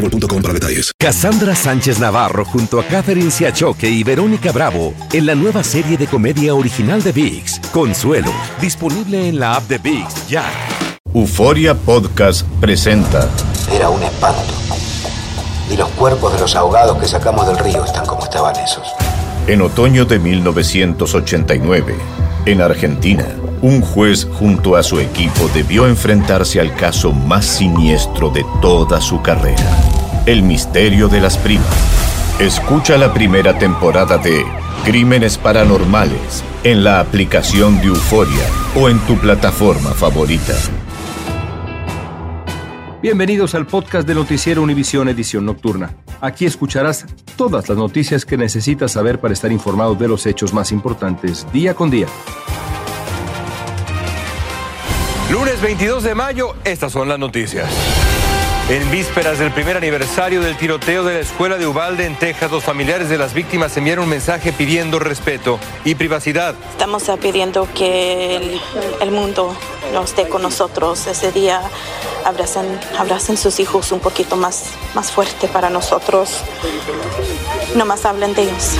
boostmobile.com para detalles. Cassandra Sánchez Navarro junto a Catherine Siachoque y Verónica Bravo en la nueva serie de comedia original de VIX, Consuelo, disponible en la app de VIX ya. Euforia Podcast presenta. Era un espanto. Y los cuerpos de los ahogados que sacamos del río están como estaban esos. En otoño de 1989, en Argentina, un juez junto a su equipo debió enfrentarse al caso más siniestro de toda su carrera, el misterio de las primas. Escucha la primera temporada de Crímenes Paranormales en la aplicación de Euforia o en tu plataforma favorita. Bienvenidos al podcast de Noticiero Univisión Edición Nocturna. Aquí escucharás todas las noticias que necesitas saber para estar informado de los hechos más importantes día con día. Lunes 22 de mayo, estas son las noticias. En vísperas del primer aniversario del tiroteo de la escuela de Uvalde en Texas, los familiares de las víctimas enviaron un mensaje pidiendo respeto y privacidad. Estamos pidiendo que el, el mundo no esté con nosotros ese día. Abracen, abracen sus hijos un poquito más, más fuerte para nosotros. No más hablen de ellos.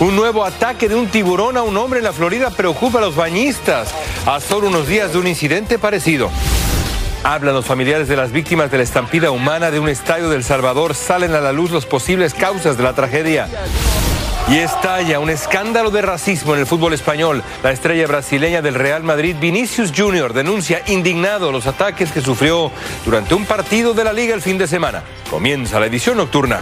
Un nuevo ataque de un tiburón a un hombre en la Florida preocupa a los bañistas. A solo unos días de un incidente parecido. Hablan los familiares de las víctimas de la estampida humana de un estadio del Salvador. Salen a la luz las posibles causas de la tragedia. Y estalla un escándalo de racismo en el fútbol español. La estrella brasileña del Real Madrid, Vinicius Jr., denuncia indignado los ataques que sufrió durante un partido de la liga el fin de semana. Comienza la edición nocturna.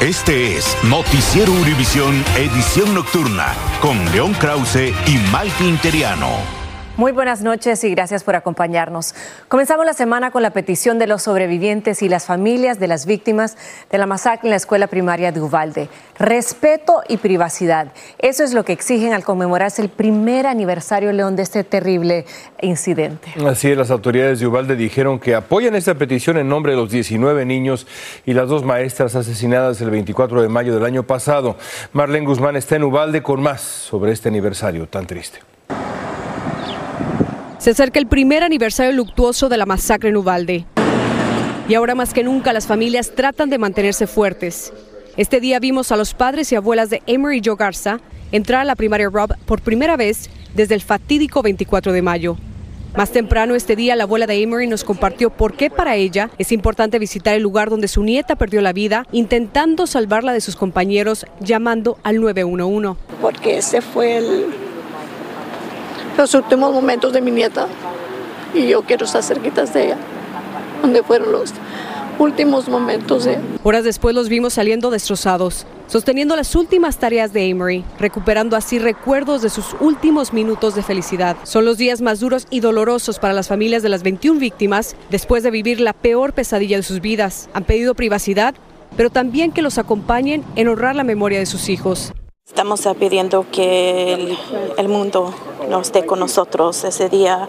Este es Noticiero Univisión Edición Nocturna con León Krause y Malti Interiano. Muy buenas noches y gracias por acompañarnos. Comenzamos la semana con la petición de los sobrevivientes y las familias de las víctimas de la masacre en la escuela primaria de Uvalde. Respeto y privacidad. Eso es lo que exigen al conmemorarse el primer aniversario, León, de este terrible incidente. Así es, las autoridades de Uvalde dijeron que apoyan esta petición en nombre de los 19 niños y las dos maestras asesinadas el 24 de mayo del año pasado. Marlene Guzmán está en Uvalde con más sobre este aniversario tan triste. Se acerca el primer aniversario luctuoso de la masacre en Uvalde. Y ahora más que nunca las familias tratan de mantenerse fuertes. Este día vimos a los padres y abuelas de Emery Joe Garza entrar a la primaria Rob por primera vez desde el fatídico 24 de mayo. Más temprano este día, la abuela de Emery nos compartió por qué para ella es importante visitar el lugar donde su nieta perdió la vida, intentando salvarla de sus compañeros, llamando al 911. Porque ese fue el, los últimos momentos de mi nieta y yo quiero estar cerquitas de ella, donde fueron los últimos momentos de Horas después los vimos saliendo destrozados, sosteniendo las últimas tareas de Amory, recuperando así recuerdos de sus últimos minutos de felicidad. Son los días más duros y dolorosos para las familias de las 21 víctimas después de vivir la peor pesadilla de sus vidas. Han pedido privacidad, pero también que los acompañen en honrar la memoria de sus hijos. Estamos pidiendo que el, mundo no esté con nosotros ese día.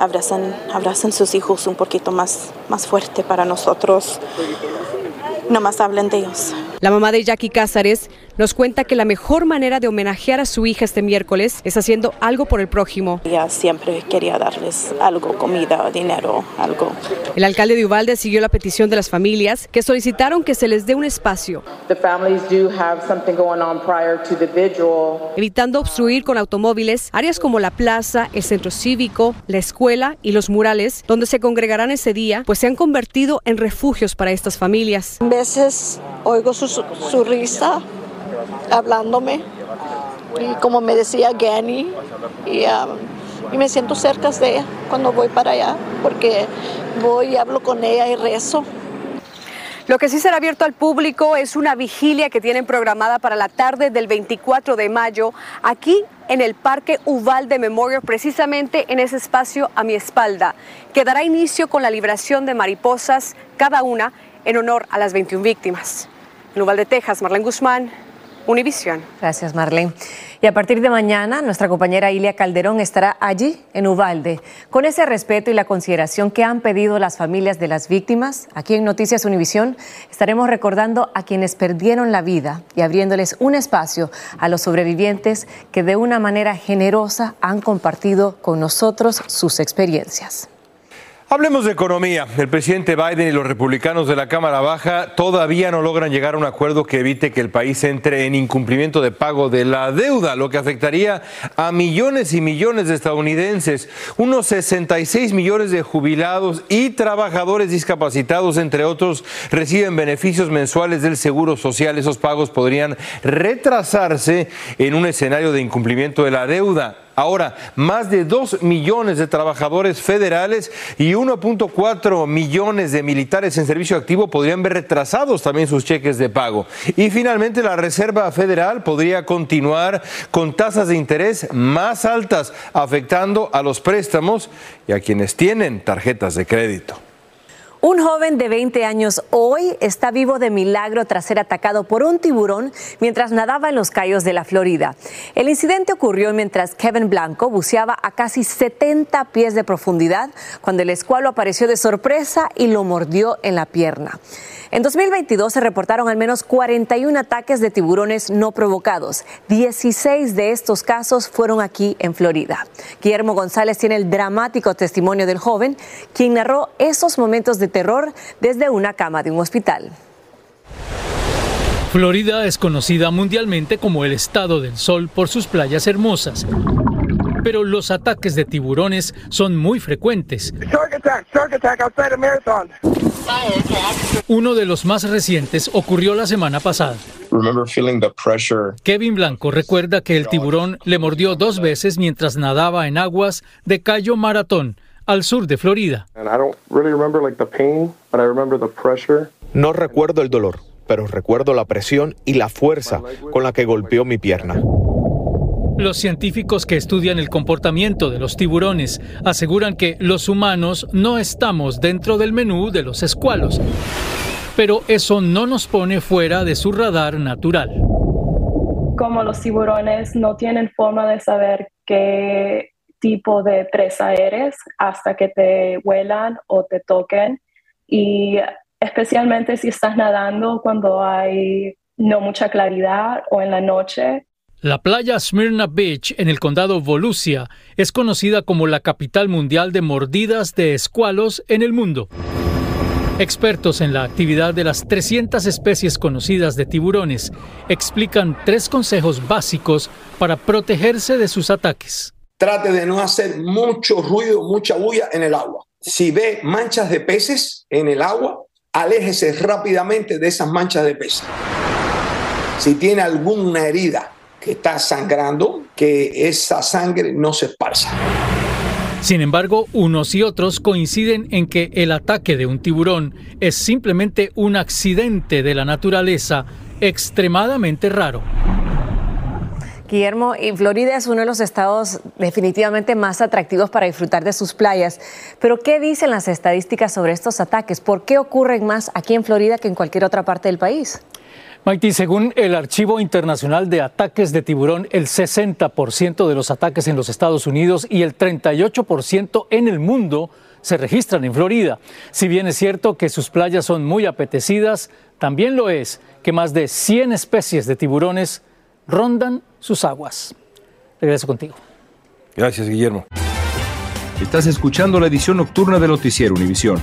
Abracen, abracen sus hijos un poquito más, más fuerte para nosotros. No más hablen de ellos. La mamá de Jackie Cázares nos cuenta que la mejor manera de homenajear a su hija este miércoles es haciendo algo por el prójimo. Ella siempre quería darles algo, comida, dinero, algo. El alcalde de Uvalde siguió la petición de las familias que solicitaron que se les dé un espacio. Evitando obstruir con automóviles áreas como la plaza, el centro cívico, la escuela y los murales donde se congregarán ese día, pues se han convertido en refugios para estas familias. A veces oigo su, su risa hablándome y como me decía Gani y, um, y me siento cerca de ella cuando voy para allá porque voy y hablo con ella y rezo. Lo que sí será abierto al público es una vigilia que tienen programada para la tarde del 24 de mayo aquí en el Parque Uvalde Memorial, precisamente en ese espacio a mi espalda, que dará inicio con la liberación de mariposas, cada una en honor a las 21 víctimas. En Uvalde, Texas, Marlene Guzmán, Univisión. Gracias, Marlene. Y a partir de mañana, nuestra compañera Ilia Calderón estará allí, en Ubalde, con ese respeto y la consideración que han pedido las familias de las víctimas. Aquí en Noticias Univisión estaremos recordando a quienes perdieron la vida y abriéndoles un espacio a los sobrevivientes que de una manera generosa han compartido con nosotros sus experiencias. Hablemos de economía. El presidente Biden y los republicanos de la Cámara Baja todavía no logran llegar a un acuerdo que evite que el país entre en incumplimiento de pago de la deuda, lo que afectaría a millones y millones de estadounidenses, unos 66 millones de jubilados y trabajadores discapacitados, entre otros, reciben beneficios mensuales del Seguro Social. Esos pagos podrían retrasarse en un escenario de incumplimiento de la deuda. Ahora, más de 2 millones de trabajadores federales y 1.4 millones de militares en servicio activo podrían ver retrasados también sus cheques de pago. Y finalmente, la Reserva Federal podría continuar con tasas de interés más altas, afectando a los préstamos y a quienes tienen tarjetas de crédito. Un joven de 20 años hoy está vivo de milagro tras ser atacado por un tiburón mientras nadaba en los cayos de la Florida. El incidente ocurrió mientras Kevin Blanco buceaba a casi 70 pies de profundidad cuando el escualo apareció de sorpresa y lo mordió en la pierna. En 2022 se reportaron al menos 41 ataques de tiburones no provocados. 16 de estos casos fueron aquí en Florida. Guillermo González tiene el dramático testimonio del joven, quien narró esos momentos de terror desde una cama de un hospital. Florida es conocida mundialmente como el estado del sol por sus playas hermosas. Pero los ataques de tiburones son muy frecuentes. Uno de los más recientes ocurrió la semana pasada. Kevin Blanco recuerda que el tiburón le mordió dos veces mientras nadaba en aguas de Cayo Maratón, al sur de Florida. No recuerdo el dolor, pero recuerdo la presión y la fuerza con la que golpeó mi pierna. Los científicos que estudian el comportamiento de los tiburones aseguran que los humanos no estamos dentro del menú de los escualos, pero eso no nos pone fuera de su radar natural. Como los tiburones no tienen forma de saber qué tipo de presa eres hasta que te huelan o te toquen y especialmente si estás nadando cuando hay no mucha claridad o en la noche. La playa Smyrna Beach en el condado Volusia es conocida como la capital mundial de mordidas de escualos en el mundo. Expertos en la actividad de las 300 especies conocidas de tiburones explican tres consejos básicos para protegerse de sus ataques. Trate de no hacer mucho ruido, mucha bulla en el agua. Si ve manchas de peces en el agua, aléjese rápidamente de esas manchas de peces. Si tiene alguna herida que está sangrando, que esa sangre no se esparza. Sin embargo, unos y otros coinciden en que el ataque de un tiburón es simplemente un accidente de la naturaleza extremadamente raro. Guillermo, y Florida es uno de los estados definitivamente más atractivos para disfrutar de sus playas. Pero, ¿qué dicen las estadísticas sobre estos ataques? ¿Por qué ocurren más aquí en Florida que en cualquier otra parte del país? Maiti, según el Archivo Internacional de Ataques de Tiburón, el 60% de los ataques en los Estados Unidos y el 38% en el mundo se registran en Florida. Si bien es cierto que sus playas son muy apetecidas, también lo es que más de 100 especies de tiburones rondan sus aguas. Regreso contigo. Gracias, Guillermo. Estás escuchando la edición nocturna de Noticiero Univisión.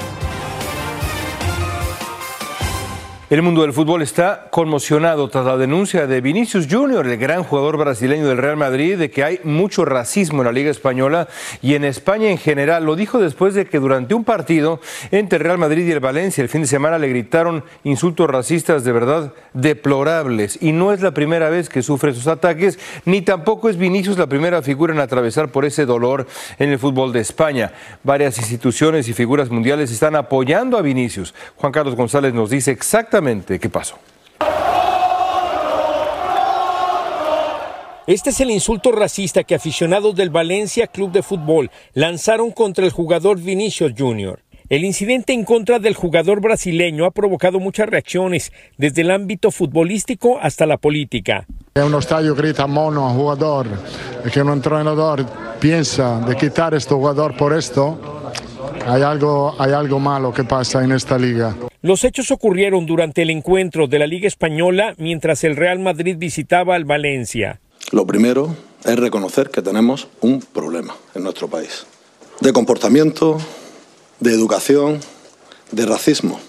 El mundo del fútbol está conmocionado tras la denuncia de Vinicius Junior, el gran jugador brasileño del Real Madrid, de que hay mucho racismo en la Liga Española y en España en general. Lo dijo después de que durante un partido entre Real Madrid y el Valencia el fin de semana le gritaron insultos racistas de verdad deplorables. Y no es la primera vez que sufre esos ataques, ni tampoco es Vinicius la primera figura en atravesar por ese dolor en el fútbol de España. Varias instituciones y figuras mundiales están apoyando a Vinicius. Juan Carlos González nos dice exactamente qué pasó. Este es el insulto racista que aficionados del Valencia Club de Fútbol lanzaron contra el jugador Vinicius Jr. El incidente en contra del jugador brasileño ha provocado muchas reacciones, desde el ámbito futbolístico hasta la política. En un estadio grita mono a jugador, que un entrenador piensa de quitar a este jugador por esto, hay algo, hay algo malo que pasa en esta liga. Los hechos ocurrieron durante el encuentro de la Liga Española mientras el Real Madrid visitaba al Valencia. Lo primero es reconocer que tenemos un problema en nuestro país. De comportamiento, de educación, de racismo.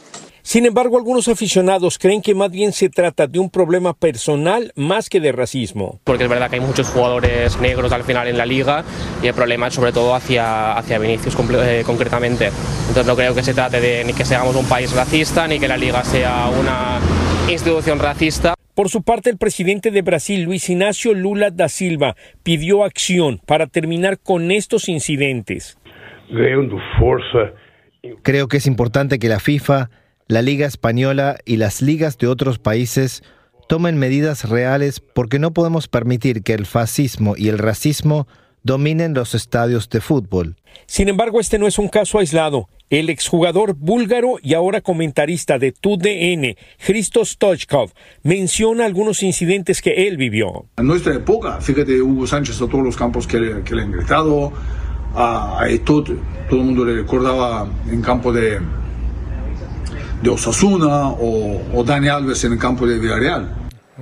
Sin embargo, algunos aficionados creen que más bien se trata de un problema personal más que de racismo. Porque es verdad que hay muchos jugadores negros al final en la liga y el problema es sobre todo hacia, hacia Vinicius eh, concretamente. Entonces no creo que se trate de ni que seamos un país racista ni que la liga sea una institución racista. Por su parte, el presidente de Brasil, Luis Ignacio Lula da Silva, pidió acción para terminar con estos incidentes. Creo que es importante que la FIFA la Liga Española y las ligas de otros países tomen medidas reales porque no podemos permitir que el fascismo y el racismo dominen los estadios de fútbol. Sin embargo, este no es un caso aislado. El exjugador búlgaro y ahora comentarista de TUDN, Christos Stoichkov, menciona algunos incidentes que él vivió. En nuestra época, fíjate, Hugo Sánchez a todos los campos que, le han gritado, a, a todo el mundo le recordaba en campo de, de Osasuna o, o Dani Alves en el campo de Villarreal.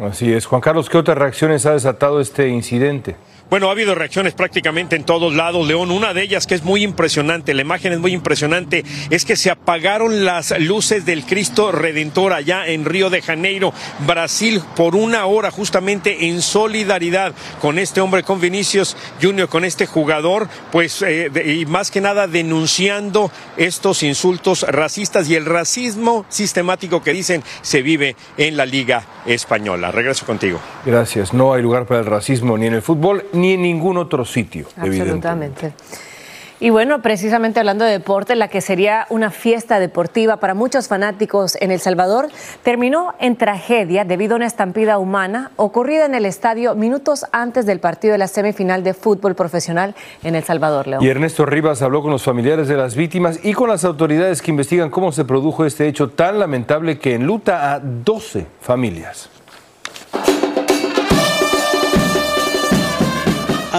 Así es. Juan Carlos, ¿qué otras reacciones ha desatado este incidente? Bueno, ha habido reacciones prácticamente en todos lados, León. Una de ellas que es muy impresionante, la imagen es muy impresionante, es que se apagaron las luces del Cristo Redentor allá en Río de Janeiro, Brasil, por una hora, justamente en solidaridad con este hombre, con Vinicius Junior, con este jugador, pues, eh, y más que nada denunciando estos insultos racistas y el racismo sistemático que dicen se vive en la Liga Española. Regreso contigo. Gracias. No hay lugar para el racismo ni en el fútbol ni en ningún otro sitio. Absolutamente. Y bueno, precisamente hablando de deporte, la que sería una fiesta deportiva para muchos fanáticos en El Salvador terminó en tragedia debido a una estampida humana ocurrida en el estadio minutos antes del partido de la semifinal de fútbol profesional en El Salvador, León. Y Ernesto Rivas habló con los familiares de las víctimas y con las autoridades que investigan cómo se produjo este hecho tan lamentable que enluta a 12 familias.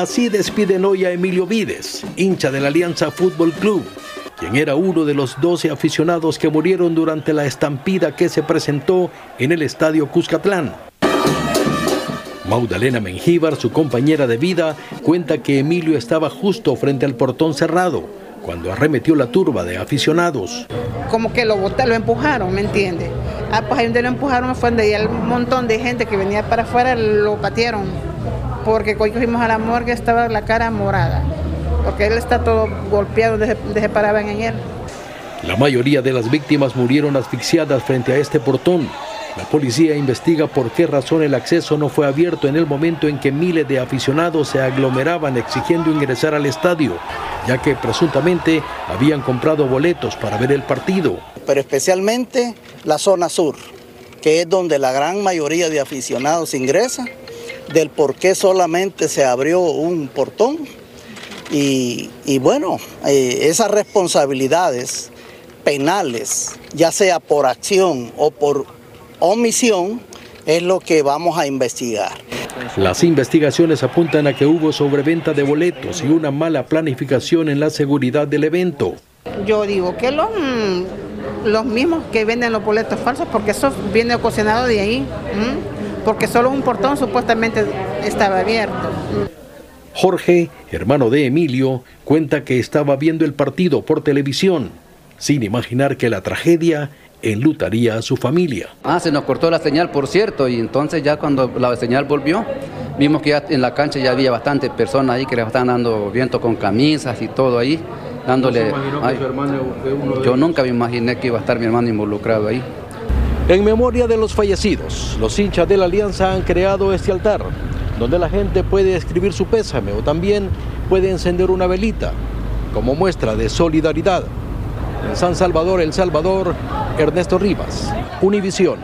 Así despiden hoy a Emilio Vides, hincha de la Alianza Fútbol Club, quien era uno de los 12 aficionados que murieron durante la estampida que se presentó en el estadio Cuscatlán. Maudalena Mengíbar, su compañera de vida, cuenta que Emilio estaba justo frente al portón cerrado cuando arremetió la turba de aficionados. Como que lo botaron, lo empujaron, ¿me entiende? Ah, pues ahí donde lo empujaron fue donde ya un montón de gente que venía para afuera lo patearon porque cuando fuimos a la morgue estaba la cara morada, porque él está todo golpeado desde, que paraban en él. La mayoría de las víctimas murieron asfixiadas frente a este portón. La policía investiga por qué razón el acceso no fue abierto en el momento en que miles de aficionados se aglomeraban exigiendo ingresar al estadio, ya que presuntamente habían comprado boletos para ver el partido. Pero especialmente la zona sur, que es donde la gran mayoría de aficionados ingresa del por qué solamente se abrió un portón. Y, bueno, eh, esas responsabilidades penales, ya sea por acción o por omisión, es lo que vamos a investigar. Las investigaciones apuntan a que hubo sobreventa de boletos y una mala planificación en la seguridad del evento. Yo digo que los, los mismos que venden los boletos falsos, porque eso viene ocasionado de ahí porque solo un portón supuestamente estaba abierto. Jorge, hermano de Emilio, cuenta que estaba viendo el partido por televisión, sin imaginar que la tragedia enlutaría a su familia. Ah, se nos cortó la señal, por cierto, y entonces ya cuando la señal volvió, vimos que ya en la cancha ya había bastantes personas ahí que le estaban dando viento con camisas y todo ahí, dándole... yo nunca me imaginé que iba a estar mi hermano involucrado ahí. En memoria de los fallecidos, los hinchas de la Alianza han creado este altar, donde la gente puede escribir su pésame o también puede encender una velita como muestra de solidaridad. En San Salvador, El Salvador, Ernesto Rivas, Univisión.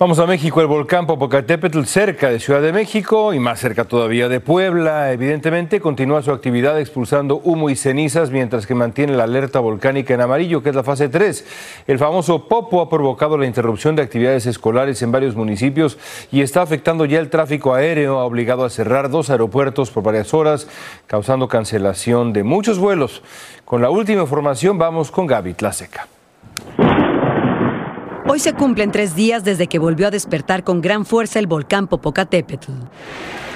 Vamos a México, el volcán Popocatépetl, cerca de Ciudad de México y más cerca todavía de Puebla. Evidentemente, continúa su actividad expulsando humo y cenizas mientras que mantiene la alerta volcánica en amarillo, que es la fase 3. El famoso Popo ha provocado la interrupción de actividades escolares en varios municipios y está afectando ya el tráfico aéreo. Ha obligado a cerrar dos aeropuertos por varias horas, causando cancelación de muchos vuelos. Con la última información, vamos con Gaby Tlaseca. Hoy se cumplen tres días desde que volvió a despertar con gran fuerza el volcán Popocatépetl.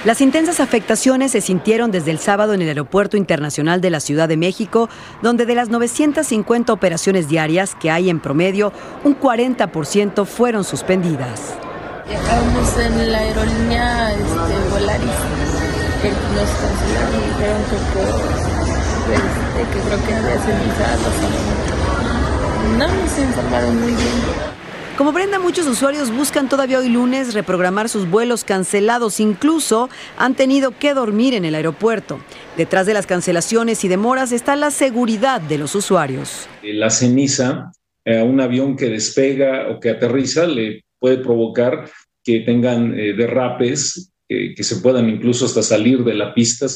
Las intensas afectaciones se sintieron desde el sábado en el Aeropuerto Internacional de la Ciudad de México, donde de las 950 operaciones diarias que hay en promedio, un 40% fueron suspendidas. Estábamos en la aerolínea este, Volaris, que nos cancelaron y dijeron que, este, que creo que había No nos informaron muy bien. Como Brenda, muchos usuarios buscan todavía hoy lunes reprogramar sus vuelos cancelados. Incluso han tenido que dormir en el aeropuerto. Detrás de las cancelaciones y demoras está la seguridad de los usuarios. La ceniza a un avión que despega o que aterriza le puede provocar que tengan eh, derrapes, que se puedan incluso hasta salir de la pista.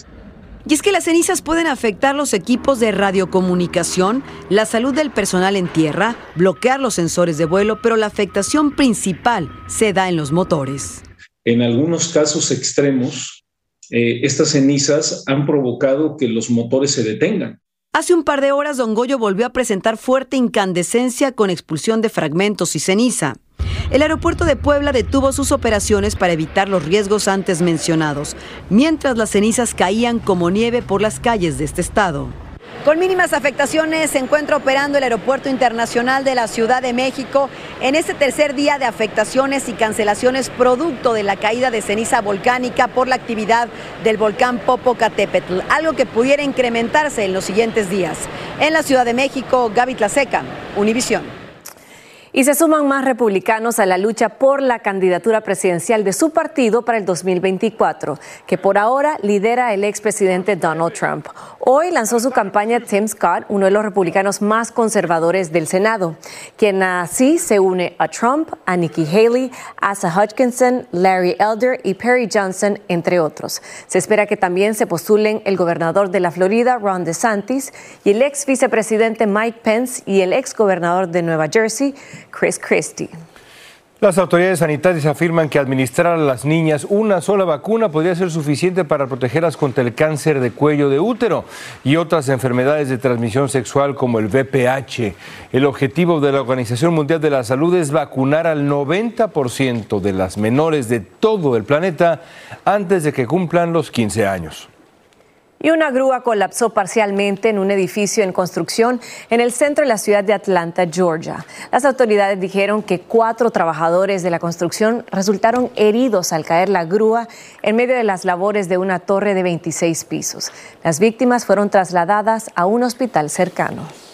Y es que las cenizas pueden afectar los equipos de radiocomunicación, la salud del personal en tierra, bloquear los sensores de vuelo, pero la afectación principal se da en los motores. En algunos casos extremos, eh, estas cenizas han provocado que los motores se detengan. Hace un par de horas, Don Goyo volvió a presentar fuerte incandescencia con expulsión de fragmentos y ceniza. El aeropuerto de Puebla detuvo sus operaciones para evitar los riesgos antes mencionados, mientras las cenizas caían como nieve por las calles de este estado. Con mínimas afectaciones se encuentra operando el Aeropuerto Internacional de la Ciudad de México en este tercer día de afectaciones y cancelaciones producto de la caída de ceniza volcánica por la actividad del volcán Popocatépetl, algo que pudiera incrementarse en los siguientes días. En la Ciudad de México, Gaby Tlaseca, Univisión. Y se suman más republicanos a la lucha por la candidatura presidencial de su partido para el 2024, que por ahora lidera el expresidente Donald Trump. Hoy lanzó su campaña Tim Scott, uno de los republicanos más conservadores del Senado, quien así se une a Trump, a Nikki Haley, Asa Hutchinson, Larry Elder y Perry Johnson, entre otros. Se espera que también se postulen el gobernador de la Florida, Ron DeSantis, y el ex vicepresidente Mike Pence y el ex gobernador de Nueva Jersey, Chris Christie. Las autoridades sanitarias afirman que administrar a las niñas una sola vacuna podría ser suficiente para protegerlas contra el cáncer de cuello de útero y otras enfermedades de transmisión sexual como el VPH. El objetivo de la Organización Mundial de la Salud es vacunar al 90% de las menores de todo el planeta antes de que cumplan los 15 años. Y una grúa colapsó parcialmente en un edificio en construcción en el centro de la ciudad de Atlanta, Georgia. Las autoridades dijeron que cuatro trabajadores de la construcción resultaron heridos al caer la grúa en medio de las labores de una torre de 26 pisos. Las víctimas fueron trasladadas a un hospital cercano.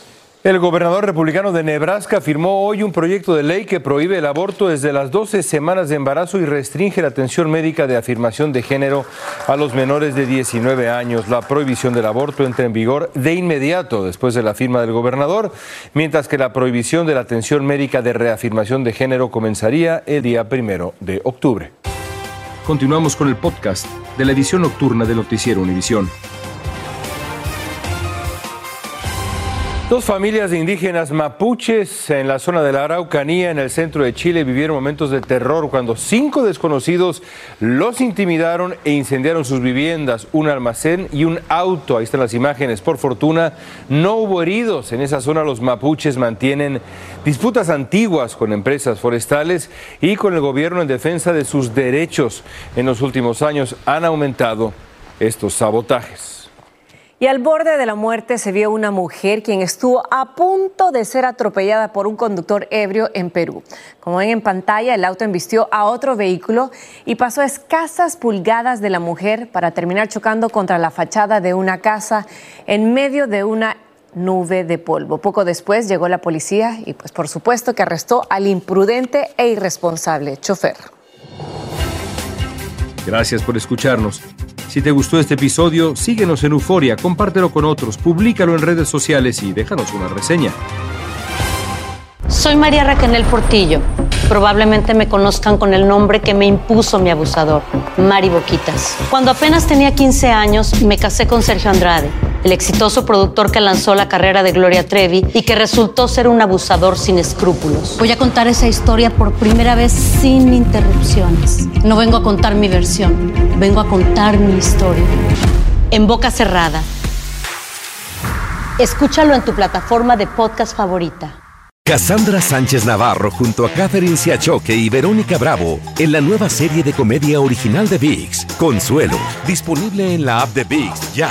El gobernador republicano de Nebraska firmó hoy un proyecto de ley que prohíbe el aborto desde las 12 semanas de embarazo y restringe la atención médica de afirmación de género a los menores de 19 años. La prohibición del aborto entra en vigor de inmediato después de la firma del gobernador, mientras que la prohibición de la atención médica de reafirmación de género comenzaría el día primero de octubre. Continuamos con el podcast de la edición nocturna de Noticiero Univisión. Dos familias de indígenas mapuches en la zona de la Araucanía, en el centro de Chile, vivieron momentos de terror cuando cinco desconocidos los intimidaron e incendiaron sus viviendas, un almacén y un auto. Ahí están las imágenes. Por fortuna, no hubo heridos. En esa zona los mapuches mantienen disputas antiguas con empresas forestales y con el gobierno en defensa de sus derechos. En los últimos años han aumentado estos sabotajes. Y al borde de la muerte se vio una mujer quien estuvo a punto de ser atropellada por un conductor ebrio en Perú. Como ven en pantalla, el auto embistió a otro vehículo y pasó a escasas pulgadas de la mujer para terminar chocando contra la fachada de una casa en medio de una nube de polvo. Poco después llegó la policía y pues por supuesto que arrestó al imprudente e irresponsable chofer. Gracias por escucharnos. Si te gustó este episodio, síguenos en Euforia, compártelo con otros, públicalo en redes sociales y déjanos una reseña. Soy María Raquel Portillo. Probablemente me conozcan con el nombre que me impuso mi abusador, Mari Boquitas. Cuando apenas tenía 15 años, me casé con Sergio Andrade, el exitoso productor que lanzó la carrera de Gloria Trevi y que resultó ser un abusador sin escrúpulos. Voy a contar esa historia por primera vez sin interrupciones. No vengo a contar mi versión, vengo a contar mi historia. En boca cerrada. Escúchalo en tu plataforma de podcast favorita. Cassandra Sánchez Navarro junto a Catherine Siachoque y Verónica Bravo en la nueva serie de comedia original de VIX, Consuelo, disponible en la app de VIX ya.